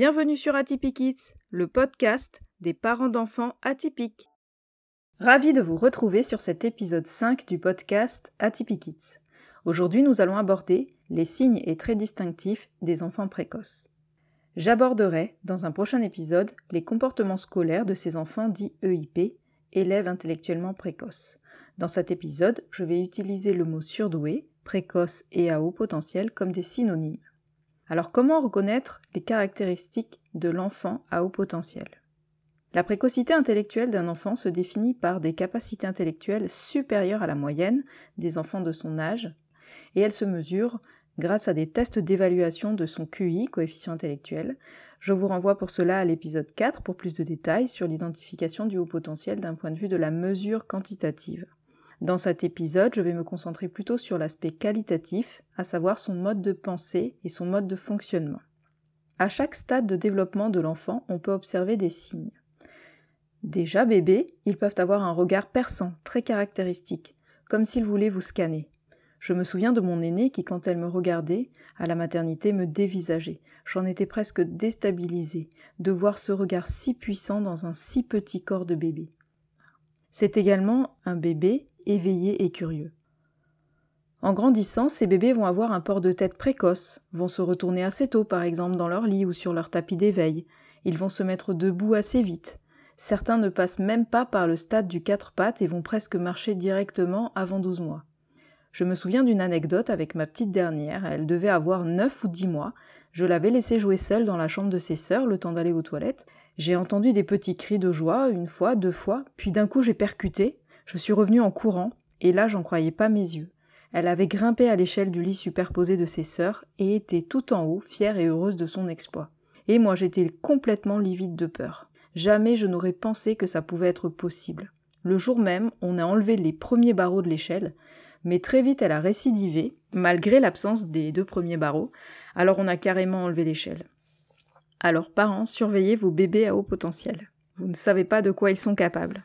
Bienvenue sur Atypique le podcast des parents d'enfants atypiques. Ravi de vous retrouver sur cet épisode 5 du podcast Atypique. Aujourd'hui, nous allons aborder les signes et traits distinctifs des enfants précoces. J'aborderai dans un prochain épisode les comportements scolaires de ces enfants dits EIP, élèves intellectuellement précoces. Dans cet épisode, je vais utiliser le mot surdoué, précoce et à haut potentiel comme des synonymes. Alors comment reconnaître les caractéristiques de l'enfant à haut potentiel? La précocité intellectuelle d'un enfant se définit par des capacités intellectuelles supérieures à la moyenne des enfants de son âge, et elle se mesure grâce à des tests d'évaluation de son QI, coefficient intellectuel. Je vous renvoie pour cela à l'épisode 4 pour plus de détails sur l'identification du haut potentiel d'un point de vue de la mesure quantitative. Dans cet épisode, je vais me concentrer plutôt sur l'aspect qualitatif, à savoir son mode de pensée et son mode de fonctionnement. À chaque stade de développement de l'enfant, on peut observer des signes. Déjà bébés, ils peuvent avoir un regard perçant, très caractéristique, comme s'ils voulaient vous scanner. Je me souviens de mon aînée qui, quand elle me regardait, à la maternité, me dévisageait. J'en étais presque déstabilisée de voir ce regard si puissant dans un si petit corps de bébé. C'est également un bébé éveillé et curieux. En grandissant, ces bébés vont avoir un port de tête précoce, vont se retourner assez tôt par exemple dans leur lit ou sur leur tapis d'éveil, ils vont se mettre debout assez vite. Certains ne passent même pas par le stade du quatre pattes et vont presque marcher directement avant 12 mois. Je me souviens d'une anecdote avec ma petite dernière, elle devait avoir 9 ou 10 mois, je l'avais laissée jouer seule dans la chambre de ses sœurs le temps d'aller aux toilettes, j'ai entendu des petits cris de joie, une fois, deux fois, puis d'un coup j'ai percuté, je suis revenue en courant, et là j'en croyais pas mes yeux. Elle avait grimpé à l'échelle du lit superposé de ses sœurs et était tout en haut, fière et heureuse de son exploit. Et moi j'étais complètement livide de peur. Jamais je n'aurais pensé que ça pouvait être possible. Le jour même, on a enlevé les premiers barreaux de l'échelle, mais très vite elle a récidivé, malgré l'absence des deux premiers barreaux, alors on a carrément enlevé l'échelle. Alors parents, surveillez vos bébés à haut potentiel. Vous ne savez pas de quoi ils sont capables.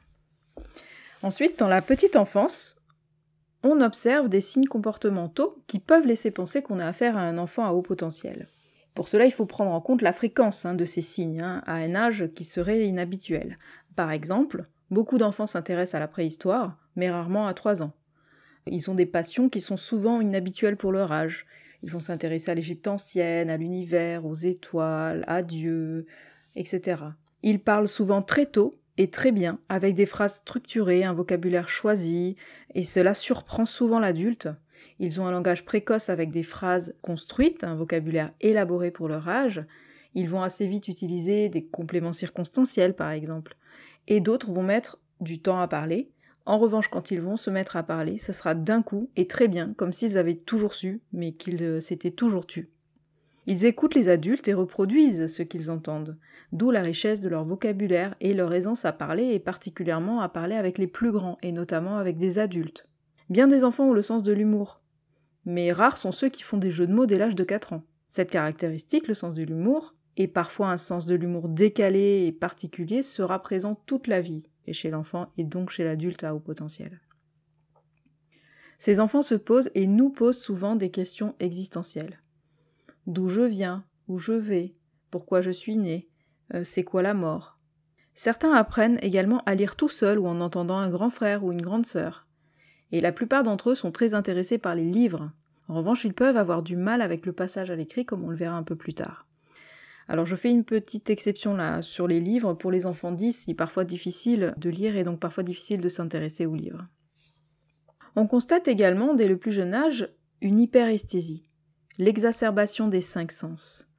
Ensuite, dans la petite enfance, on observe des signes comportementaux qui peuvent laisser penser qu'on a affaire à un enfant à haut potentiel. Pour cela, il faut prendre en compte la fréquence hein, de ces signes, hein, à un âge qui serait inhabituel. Par exemple, beaucoup d'enfants s'intéressent à la préhistoire, mais rarement à 3 ans. Ils ont des passions qui sont souvent inhabituelles pour leur âge. Ils vont s'intéresser à l'Égypte ancienne, à l'univers, aux étoiles, à Dieu, etc. Ils parlent souvent très tôt et très bien, avec des phrases structurées, un vocabulaire choisi, et cela surprend souvent l'adulte. Ils ont un langage précoce avec des phrases construites, un vocabulaire élaboré pour leur âge. Ils vont assez vite utiliser des compléments circonstanciels, par exemple. Et d'autres vont mettre du temps à parler, en revanche, quand ils vont se mettre à parler, ce sera d'un coup et très bien, comme s'ils avaient toujours su, mais qu'ils euh, s'étaient toujours tus. Ils écoutent les adultes et reproduisent ce qu'ils entendent, d'où la richesse de leur vocabulaire et leur aisance à parler, et particulièrement à parler avec les plus grands, et notamment avec des adultes. Bien des enfants ont le sens de l'humour, mais rares sont ceux qui font des jeux de mots dès l'âge de 4 ans. Cette caractéristique, le sens de l'humour, et parfois un sens de l'humour décalé et particulier, sera présent toute la vie, et chez l'enfant et donc chez l'adulte à haut potentiel. Ces enfants se posent et nous posent souvent des questions existentielles. D'où je viens Où je vais Pourquoi je suis né euh, C'est quoi la mort? Certains apprennent également à lire tout seuls ou en entendant un grand frère ou une grande sœur. Et la plupart d'entre eux sont très intéressés par les livres. En revanche, ils peuvent avoir du mal avec le passage à l'écrit comme on le verra un peu plus tard. Alors je fais une petite exception là sur les livres. Pour les enfants 10, il est parfois difficile de lire et donc parfois difficile de s'intéresser aux livres. On constate également dès le plus jeune âge une hyperesthésie, l'exacerbation des cinq sens.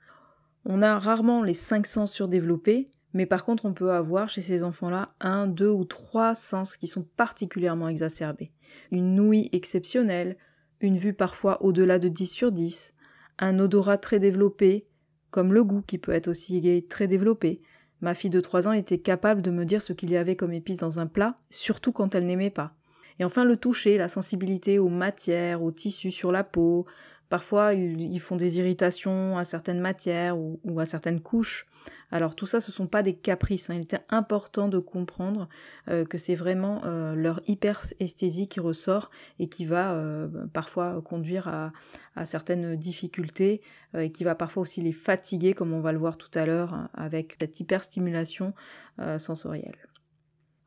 On a rarement les cinq sens surdéveloppés, mais par contre on peut avoir chez ces enfants-là un, deux ou trois sens qui sont particulièrement exacerbés. Une ouïe exceptionnelle, une vue parfois au-delà de 10 sur 10, un odorat très développé, comme le goût qui peut être aussi très développé. Ma fille de 3 ans était capable de me dire ce qu'il y avait comme épice dans un plat, surtout quand elle n'aimait pas. Et enfin le toucher, la sensibilité aux matières, aux tissus sur la peau, Parfois, ils, font des irritations à certaines matières ou, à certaines couches. Alors tout ça, ce ne sont pas des caprices. Hein. Il était important de comprendre euh, que c'est vraiment euh, leur hyperesthésie qui ressort et qui va euh, parfois conduire à, certaines difficultés et qui va parfois aussi les fatiguer, comme on va le voir tout à l'heure, hein, avec cette hyperstimulation sensorielle.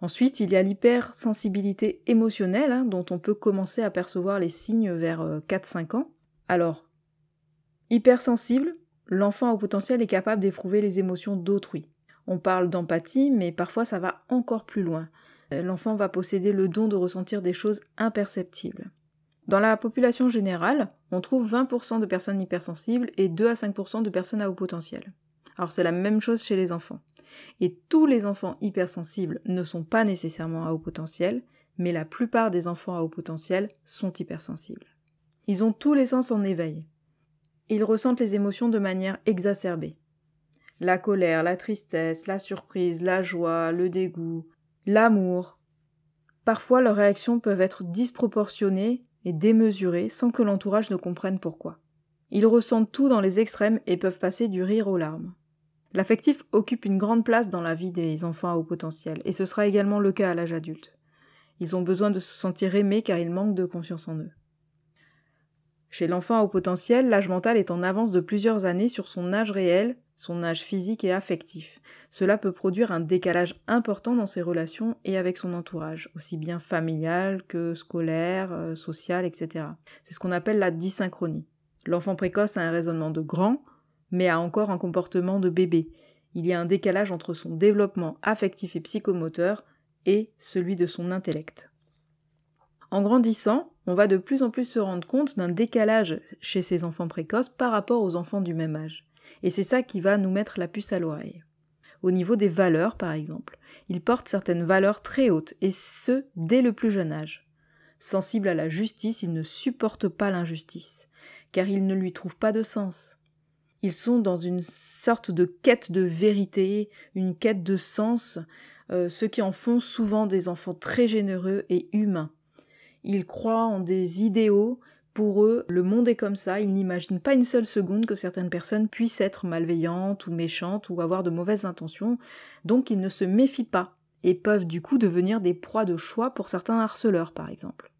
Ensuite, il y a l'hypersensibilité émotionnelle, hein, dont on peut commencer à percevoir les signes vers 4-5 ans. Alors, hypersensible, l'enfant au potentiel est capable d'éprouver les émotions d'autrui. On parle d'empathie, mais parfois ça va encore plus loin. L'enfant va posséder le don de ressentir des choses imperceptibles. Dans la population générale, on trouve 20% de personnes hypersensibles et 2 à 5% de personnes à haut potentiel. Alors c'est la même chose chez les enfants. Et tous les enfants hypersensibles ne sont pas nécessairement à haut potentiel, mais la plupart des enfants à haut potentiel sont hypersensibles. Ils ont tous les sens en éveil. Ils ressentent les émotions de manière exacerbée. La colère, la tristesse, la surprise, la joie, le dégoût, l'amour. Parfois leurs réactions peuvent être disproportionnées et démesurées sans que l'entourage ne comprenne pourquoi. Ils ressentent tout dans les extrêmes et peuvent passer du rire aux larmes. L'affectif occupe une grande place dans la vie des enfants à haut potentiel, et ce sera également le cas à l'âge adulte. Ils ont besoin de se sentir aimés car ils manquent de confiance en eux. Chez l'enfant au potentiel, l'âge mental est en avance de plusieurs années sur son âge réel, son âge physique et affectif. Cela peut produire un décalage important dans ses relations et avec son entourage, aussi bien familial que scolaire, euh, social, etc. C'est ce qu'on appelle la dysynchronie. L'enfant précoce a un raisonnement de grand, mais a encore un comportement de bébé. Il y a un décalage entre son développement affectif et psychomoteur et celui de son intellect. En grandissant, on va de plus en plus se rendre compte d'un décalage chez ces enfants précoces par rapport aux enfants du même âge. Et c'est ça qui va nous mettre la puce à l'oreille. Au niveau des valeurs, par exemple, ils portent certaines valeurs très hautes, et ce, dès le plus jeune âge. Sensibles à la justice, ils ne supportent pas l'injustice, car ils ne lui trouvent pas de sens. Ils sont dans une sorte de quête de vérité, une quête de sens, euh, ce qui en font souvent des enfants très généreux et humains. Ils croient en des idéaux. Pour eux, le monde est comme ça. Ils n'imaginent pas une seule seconde que certaines personnes puissent être malveillantes ou méchantes ou avoir de mauvaises intentions. Donc ils ne se méfient pas et peuvent du coup devenir des proies de choix pour certains harceleurs, par exemple.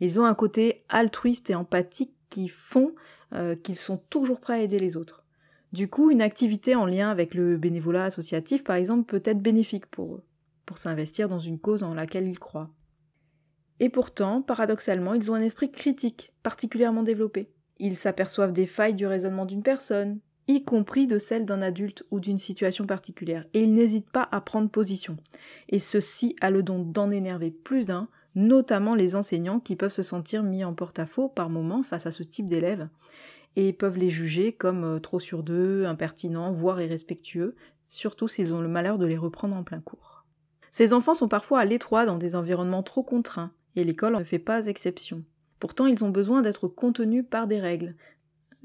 Ils ont un côté altruiste et empathique qui font euh, qu'ils sont toujours prêts à aider les autres. Du coup, une activité en lien avec le bénévolat associatif, par exemple, peut être bénéfique pour eux, pour s'investir dans une cause en laquelle ils croient. Et pourtant, paradoxalement, ils ont un esprit critique particulièrement développé. Ils s'aperçoivent des failles du raisonnement d'une personne, y compris de celle d'un adulte ou d'une situation particulière, et ils n'hésitent pas à prendre position. Et ceci a le don d'en énerver plus d'un, notamment les enseignants qui peuvent se sentir mis en porte-à-faux par moments face à ce type d'élèves, et peuvent les juger comme euh, trop sur d'eux, impertinents, voire irrespectueux, surtout s'ils ont le malheur de les reprendre en plein cours. Ces enfants sont parfois à l'étroit dans des environnements trop contraints, et l'école ne fait pas exception. Pourtant, ils ont besoin d'être contenus par des règles.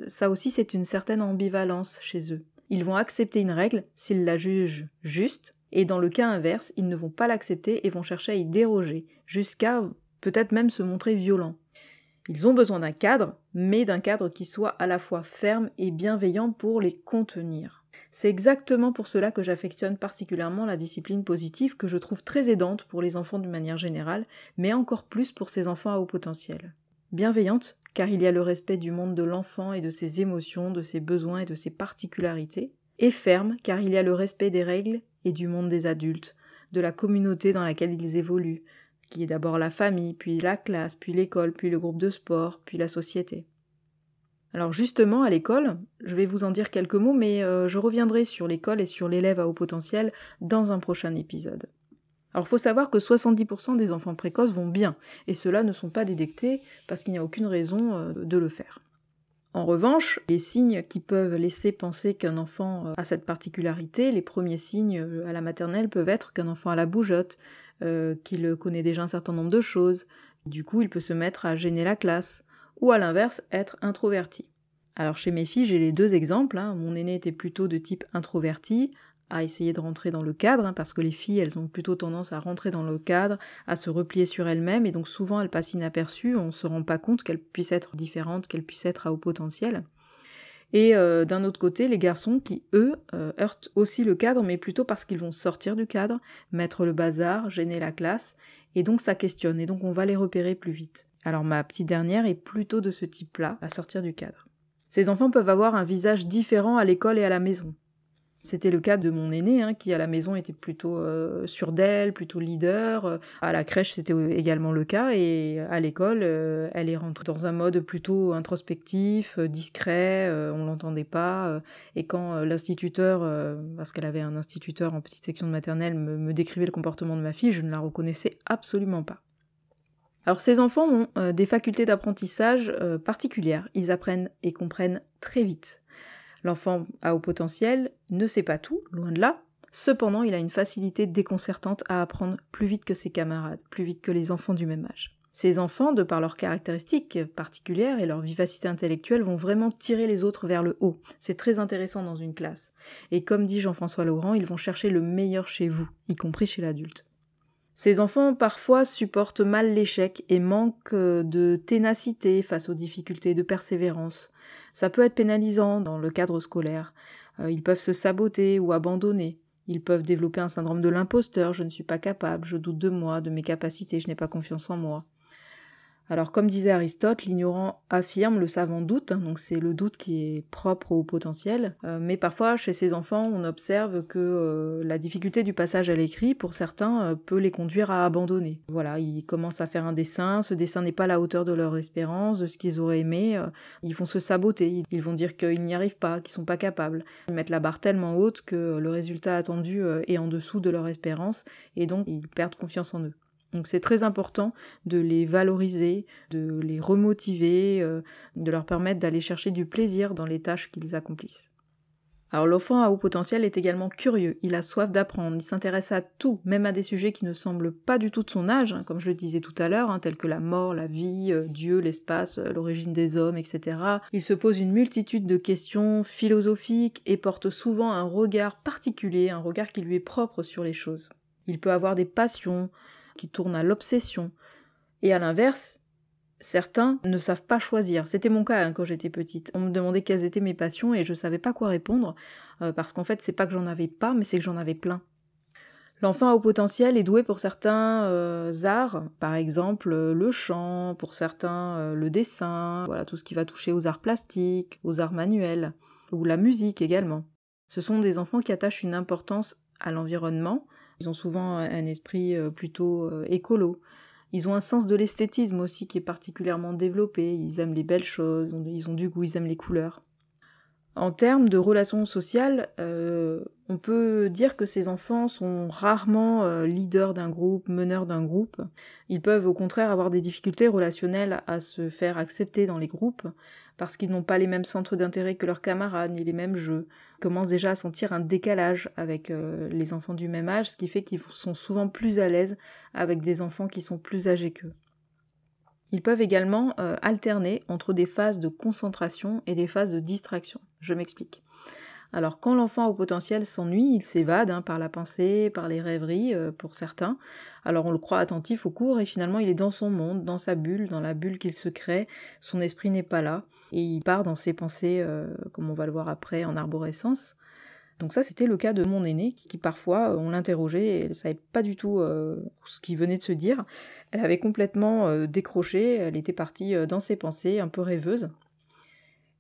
Ça aussi, c'est une certaine ambivalence chez eux. Ils vont accepter une règle s'ils la jugent juste, et dans le cas inverse, ils ne vont pas l'accepter et vont chercher à y déroger, jusqu'à peut-être même se montrer violents. Ils ont besoin d'un cadre, mais d'un cadre qui soit à la fois ferme et bienveillant pour les contenir. C'est exactement pour cela que j'affectionne particulièrement la discipline positive que je trouve très aidante pour les enfants d'une manière générale, mais encore plus pour ces enfants à haut potentiel. Bienveillante, car il y a le respect du monde de l'enfant et de ses émotions, de ses besoins et de ses particularités, et ferme, car il y a le respect des règles et du monde des adultes, de la communauté dans laquelle ils évoluent, qui est d'abord la famille, puis la classe, puis l'école, puis le groupe de sport, puis la société. Alors justement, à l'école, je vais vous en dire quelques mots, mais euh, je reviendrai sur l'école et sur l'élève à haut potentiel dans un prochain épisode. Alors faut savoir que 70% des enfants précoces vont bien, et ceux-là ne sont pas détectés parce qu'il n'y a aucune raison euh, de le faire. En revanche, les signes qui peuvent laisser penser qu'un enfant euh, a cette particularité, les premiers signes à la maternelle peuvent être qu'un enfant a la bougeotte, qu'il connaît déjà un certain nombre de choses, du coup il peut se mettre à gêner la classe, ou à l'inverse être introverti. Alors chez mes filles, j'ai les deux exemples. Hein. Mon aîné était plutôt de type introverti, à essayer de rentrer dans le cadre, hein, parce que les filles, elles ont plutôt tendance à rentrer dans le cadre, à se replier sur elles-mêmes, et donc souvent elles passent inaperçues, on ne se rend pas compte qu'elles puissent être différentes, qu'elles puissent être à haut potentiel. Et euh, d'un autre côté, les garçons qui, eux, euh, heurtent aussi le cadre, mais plutôt parce qu'ils vont sortir du cadre, mettre le bazar, gêner la classe, et donc ça questionne, et donc on va les repérer plus vite. Alors ma petite dernière est plutôt de ce type-là, à sortir du cadre. Ces enfants peuvent avoir un visage différent à l'école et à la maison. C'était le cas de mon aîné, hein, qui à la maison était plutôt euh, sûr d'elle, plutôt leader. À la crèche, c'était également le cas, et à l'école, euh, elle est rentrée dans un mode plutôt introspectif, euh, discret, on l'entendait pas. et quand l'instituteur, parce qu'elle avait un instituteur en petite section de maternelle, me, décrivait le comportement de ma fille, je ne la reconnaissais absolument pas. Alors ces enfants ont des facultés d'apprentissage particulières. Ils apprennent et comprennent très vite. L'enfant à haut potentiel ne sait pas tout, loin de là. Cependant, il a une facilité déconcertante à apprendre plus vite que ses camarades, plus vite que les enfants du même âge. Ces enfants, de par leurs caractéristiques particulières et leur vivacité intellectuelle, vont vraiment tirer les autres vers le haut. C'est très intéressant dans une classe. Et comme dit Jean-François Laurent, ils vont chercher le meilleur chez vous, y compris chez l'adulte. Ces enfants parfois supportent mal l'échec et manquent de ténacité face aux difficultés, de persévérance. Ça peut être pénalisant dans le cadre scolaire. Euh, ils peuvent se saboter ou abandonner. Ils peuvent développer un syndrome de l'imposteur, je ne suis pas capable, je doute de moi, de mes capacités, je n'ai pas confiance en moi. Alors comme disait Aristote, l'ignorant affirme, le savant doute, hein, donc c'est le doute qui est propre au potentiel, euh, mais parfois chez ces enfants on observe que euh, la difficulté du passage à l'écrit pour certains euh, peut les conduire à abandonner. Voilà, ils commencent à faire un dessin, ce dessin n'est pas à la hauteur de leur espérance, de ce qu'ils auraient aimé, ils vont se saboter, ils vont dire qu'ils n'y arrivent pas, qu'ils sont pas capables, ils mettent la barre tellement haute que le résultat attendu est en dessous de leur espérance et donc ils perdent confiance en eux. Donc c'est très important de les valoriser, de les remotiver, euh, de leur permettre d'aller chercher du plaisir dans les tâches qu'ils accomplissent. Alors l'enfant à haut potentiel est également curieux, il a soif d'apprendre, il s'intéresse à tout, même à des sujets qui ne semblent pas du tout de son âge, hein, comme je le disais tout à l'heure, hein, tels que la mort, la vie, euh, Dieu, l'espace, euh, l'origine des hommes, etc. Il se pose une multitude de questions philosophiques et porte souvent un regard particulier, un regard qui lui est propre sur les choses. Il peut avoir des passions, qui tournent à l'obsession. Et à l'inverse, certains ne savent pas choisir. C'était mon cas hein, quand j'étais petite. On me demandait quelles étaient mes passions et je savais pas quoi répondre, euh, parce qu'en fait, c'est pas que j'en avais pas, mais c'est que j'en avais plein. L'enfant au potentiel est doué pour certains euh, arts, par exemple euh, le chant, pour certains le dessin, voilà tout ce qui va toucher aux arts plastiques, aux arts manuels, ou la musique également. Ce sont des enfants qui attachent une importance à l'environnement, ils ont souvent un esprit euh, plutôt euh, écolo. Ils ont un sens de l'esthétisme aussi qui est particulièrement développé. Ils aiment les belles choses, ils ont du goût, ils aiment les couleurs. En termes de relations sociales, euh, on peut dire que ces enfants sont rarement leaders d'un groupe, meneurs d'un groupe. Ils peuvent au contraire avoir des difficultés relationnelles à se faire accepter dans les groupes parce qu'ils n'ont pas les mêmes centres d'intérêt que leurs camarades, ni les mêmes jeux. Commencent déjà à sentir un décalage avec euh, les enfants du même âge, ce qui fait qu'ils sont souvent plus à l'aise avec des enfants qui sont plus âgés qu'eux. Ils peuvent également euh, alterner entre des phases de concentration et des phases de distraction. Je m'explique. Alors quand l'enfant au potentiel s'ennuie, il s'évade hein, par la pensée, par les rêveries euh, pour certains. Alors on le croit attentif au cours et finalement il est dans son monde, dans sa bulle, dans la bulle qu'il se crée, son esprit n'est pas là et il part dans ses pensées, euh, comme on va le voir après, en arborescence. Donc ça c'était le cas de mon aîné qui, parfois on l'interrogeait et elle savait pas du tout euh, ce qu'il venait de se dire. Elle avait complètement décroché, elle était partie dans ses pensées, un peu rêveuse.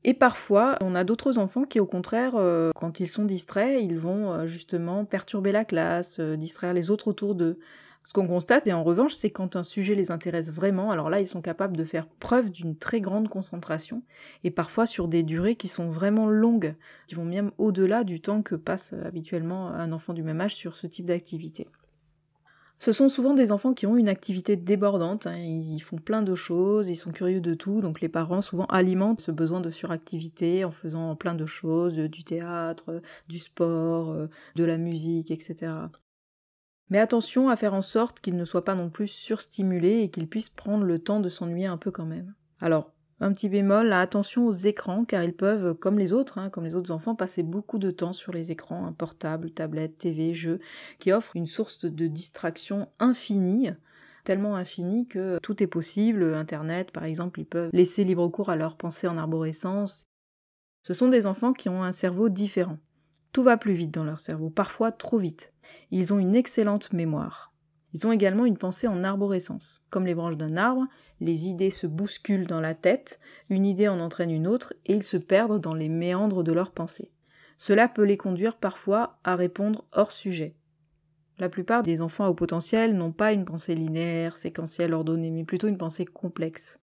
Et parfois, on a d'autres enfants qui, au contraire, euh, quand ils sont distraits, ils vont euh, justement perturber la classe, euh, distraire les autres autour d'eux. Ce qu'on constate, et en revanche, c'est quand un sujet les intéresse vraiment, alors là, ils sont capables de faire preuve d'une très grande concentration, et parfois sur des durées qui sont vraiment longues, qui vont même au-delà du temps que passe habituellement un enfant du même âge sur ce type d'activité. Ce sont souvent des enfants qui ont une activité débordante, hein. ils font plein de choses, ils sont curieux de tout, donc les parents souvent alimentent ce besoin de suractivité en faisant plein de choses, du théâtre, du sport, euh, de la musique, etc. Mais attention à faire en sorte qu'ils ne soient pas non plus surstimulés et qu'ils puissent prendre le temps de s'ennuyer un peu quand même. Alors, Un petit bémol, attention aux écrans, car ils peuvent, comme les autres, hein, comme les autres enfants, passer beaucoup de temps sur les écrans, hein, portables, tablettes, TV, jeux, qui offrent une source de distraction infinie, tellement infinie que tout est possible. Internet, par exemple, ils peuvent laisser libre cours à leurs pensées en arborescence. Ce sont des enfants qui ont un cerveau différent. Tout va plus vite dans leur cerveau, parfois trop vite. Ils ont une excellente mémoire. Ils ont également une pensée en arborescence. Comme les branches d'un arbre, les idées se bousculent dans la tête, une idée en entraîne une autre, et ils se perdent dans les méandres de leur pensée. Cela peut les conduire parfois à répondre hors sujet. La plupart des enfants haut potentiel n'ont pas une pensée linéaire, séquentielle, ordonnée, mais plutôt une pensée complexe.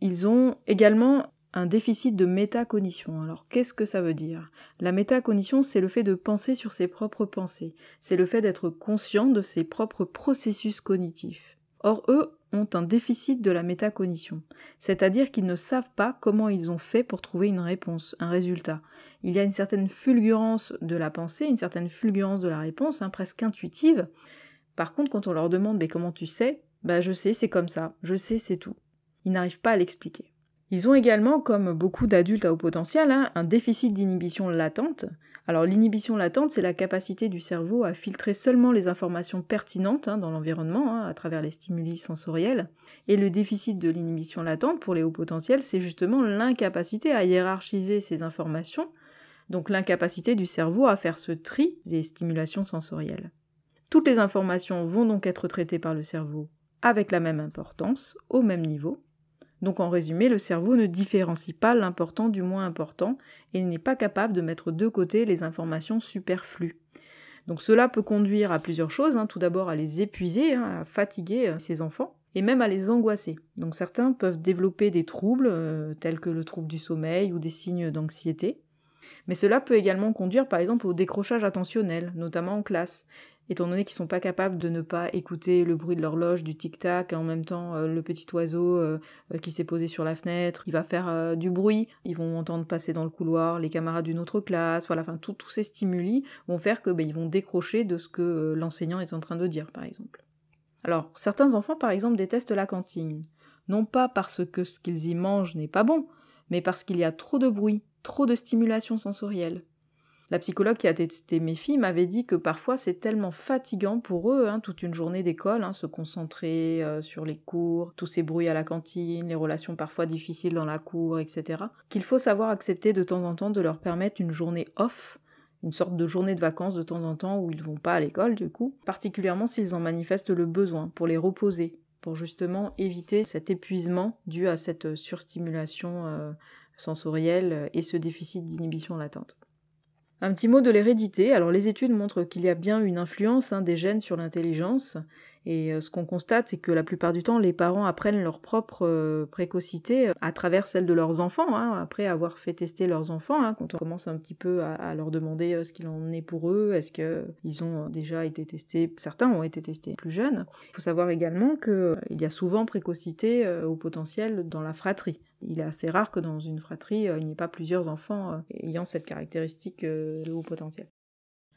Ils ont également un déficit de métacognition. Alors qu'est-ce que ça veut dire? La métacognition, c'est le fait de penser sur ses propres pensées, c'est le fait d'être conscient de ses propres processus cognitifs. Or, eux ont un déficit de la métacognition, c'est-à-dire qu'ils ne savent pas comment ils ont fait pour trouver une réponse, un résultat. Il y a une certaine fulgurance de la pensée, une certaine fulgurance de la réponse, hein, presque intuitive. Par contre, quand on leur demande mais comment tu sais? Bah je sais, c'est comme ça, je sais, c'est tout. Ils n'arrivent pas à l'expliquer. Ils ont également, comme beaucoup d'adultes à haut potentiel, hein, un déficit d'inhibition latente. Alors l'inhibition latente, c'est la capacité du cerveau à filtrer seulement les informations pertinentes hein, dans l'environnement, hein, à travers les stimuli sensoriels. Et le déficit de l'inhibition latente pour les hauts potentiels, c'est justement l'incapacité à hiérarchiser ces informations, donc l'incapacité du cerveau à faire ce tri des stimulations sensorielles. Toutes les informations vont donc être traitées par le cerveau avec la même importance, au même niveau, donc en résumé, le cerveau ne différencie pas l'important du moins important et n'est pas capable de mettre de côté les informations superflues. Donc cela peut conduire à plusieurs choses, hein. tout d'abord à les épuiser, hein, à fatiguer euh, ces enfants, et même à les angoisser. Donc certains peuvent développer des troubles, euh, tels que le trouble du sommeil ou des signes d'anxiété. Mais cela peut également conduire par exemple au décrochage attentionnel, notamment en classe, étant donné qu'ils sont pas capables de ne pas écouter le bruit de l'horloge, du tic-tac, en même temps euh, le petit oiseau euh, euh, qui s'est posé sur la fenêtre, il va faire du bruit, ils vont entendre passer dans le couloir les camarades d'une autre classe, voilà, enfin tous ces stimuli vont faire que ben, ils vont décrocher de ce que l'enseignant est en train de dire, par exemple. Alors, certains enfants, par exemple, détestent la cantine, non pas parce que ce qu'ils y mangent n'est pas bon, mais parce qu'il y a trop de bruit, trop de stimulation sensorielle. La psychologue qui a testé mes filles m'avait dit que parfois c'est tellement fatigant pour eux, hein, toute une journée d'école, hein, se concentrer euh, sur les cours, tous ces bruits à la cantine, les relations parfois difficiles dans la cour, etc., qu'il faut savoir accepter de temps en temps de leur permettre une journée off, une sorte de journée de vacances de temps en temps où ils vont pas à l'école du coup, particulièrement s'ils en manifestent le besoin, pour les reposer, pour justement éviter cet épuisement dû à cette surstimulation euh, sensorielle et ce déficit d'inhibition latente. Un petit mot de l'hérédité. Alors les études montrent qu'il y a bien une influence hein, des gènes sur l'intelligence. Et euh, ce qu'on constate, c'est que la plupart du temps, les parents apprennent leur propre euh, précocité euh, à travers celle de leurs enfants, hein, après avoir fait tester leurs enfants, hein, quand on commence un petit peu à, leur demander ce qu'il en est pour eux, est-ce qu'ils ont déjà été testés, certains ont été testés plus jeunes. Il faut savoir également qu'il y a souvent précocité au potentiel dans la fratrie. Il est assez rare que dans une fratrie, il n'y ait pas plusieurs enfants ayant cette caractéristique de haut potentiel.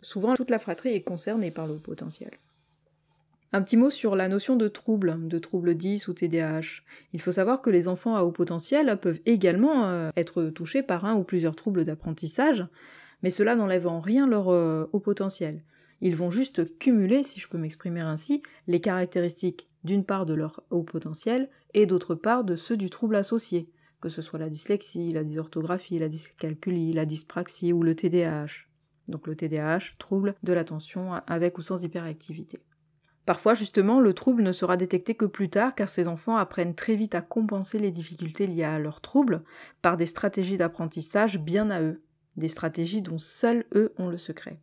Souvent, toute la fratrie est concernée par le haut potentiel. Un petit mot sur la notion de trouble, de trouble 10 ou TDAH. Il faut savoir que les enfants à haut potentiel peuvent également euh, être touchés par un ou plusieurs troubles d'apprentissage, mais cela n'enlève en rien leur euh, haut potentiel. Ils vont juste cumuler, si je peux m'exprimer ainsi, les caractéristiques d'une part de leur haut potentiel et d'autre part de ceux du trouble associé, que ce soit la dyslexie, la dysorthographie, la dyscalculie, la dyspraxie ou le TDAH. Donc le TDAH, trouble de l'attention avec ou sans hyperactivité. Parfois, justement, le trouble ne sera détecté que plus tard car ces enfants apprennent très vite à compenser les difficultés liées à leur trouble par des stratégies d'apprentissage bien à eux, des stratégies dont seuls eux ont le secret.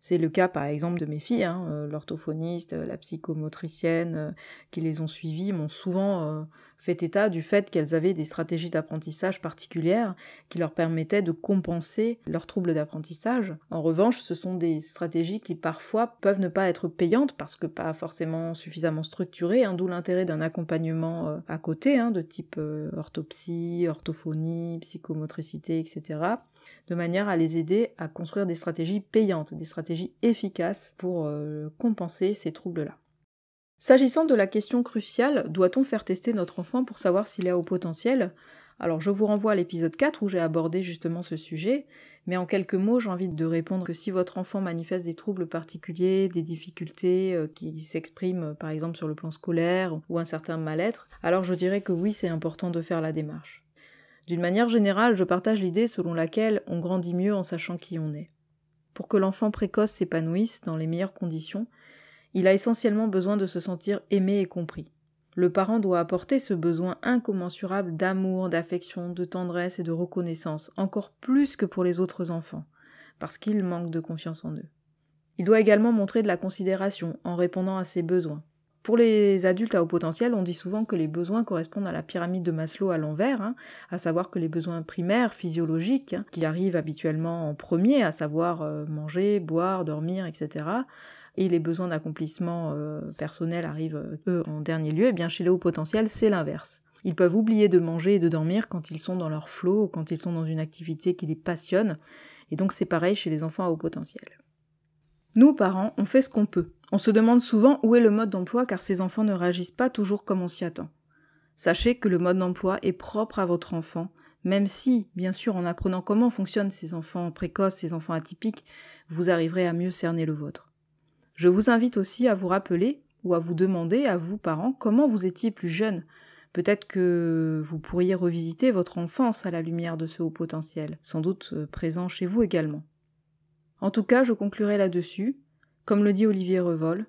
C'est le cas par exemple de mes filles, hein, euh, l'orthophoniste, la psychomotricienne euh, qui les ont suivies m'ont souvent euh, fait état du fait qu'elles avaient des stratégies d'apprentissage particulières qui leur permettaient de compenser leurs troubles d'apprentissage. En revanche, ce sont des stratégies qui parfois peuvent ne pas être payantes parce que pas forcément suffisamment structurées, hein, d'où l'intérêt d'un accompagnement à côté, hein, de type orthopsie, orthophonie, psychomotricité, etc de manière à les aider à construire des stratégies payantes, des stratégies efficaces pour euh, compenser ces troubles-là. S'agissant de la question cruciale, doit-on faire tester notre enfant pour savoir s'il est haut potentiel? Alors je vous renvoie à l'épisode 4 où j'ai abordé justement ce sujet, mais en quelques mots j'ai envie de répondre que si votre enfant manifeste des troubles particuliers, des difficultés euh, qui s'expriment par exemple sur le plan scolaire ou un certain mal-être, alors je dirais que oui c'est important de faire la démarche. D'une manière générale, je partage l'idée selon laquelle on grandit mieux en sachant qui on est. Pour que l'enfant précoce s'épanouisse dans les meilleures conditions, il a essentiellement besoin de se sentir aimé et compris. Le parent doit apporter ce besoin incommensurable d'amour, d'affection, de tendresse et de reconnaissance, encore plus que pour les autres enfants, parce qu'il manque de confiance en eux. Il doit également montrer de la considération en répondant à ses besoins. Pour les adultes à haut potentiel, on dit souvent que les besoins correspondent à la pyramide de Maslow à l'envers, hein, à savoir que les besoins primaires, physiologiques, hein, qui arrivent habituellement en premier, à savoir euh, manger, boire, dormir, etc., et les besoins d'accomplissement euh, personnel arrivent eux en dernier lieu, et eh bien chez les hauts potentiels, c'est l'inverse. Ils peuvent oublier de manger et de dormir quand ils sont dans leur flot, quand ils sont dans une activité qui les passionne, et donc c'est pareil chez les enfants à haut potentiel. Nous, parents, on fait ce qu'on peut. On se demande souvent où est le mode d'emploi car ces enfants ne réagissent pas toujours comme on s'y attend. Sachez que le mode d'emploi est propre à votre enfant, même si, bien sûr, en apprenant comment fonctionnent ces enfants précoces, ces enfants atypiques, vous arriverez à mieux cerner le vôtre. Je vous invite aussi à vous rappeler ou à vous demander, à vous parents, comment vous étiez plus jeune. Peut-être que vous pourriez revisiter votre enfance à la lumière de ce haut potentiel, sans doute euh, présent chez vous également. En tout cas, je conclurai là-dessus. Comme le dit Olivier Revol,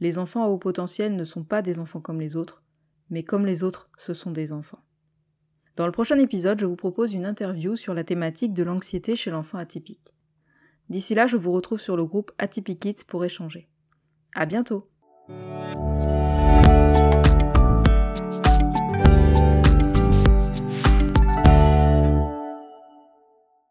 les enfants à haut potentiel ne sont pas des enfants comme les autres, mais comme les autres, ce sont des enfants. Dans le prochain épisode, je vous propose une interview sur la thématique de l'anxiété chez l'enfant atypique. D'ici là, je vous retrouve sur le groupe Atypic Kids pour échanger. À bientôt!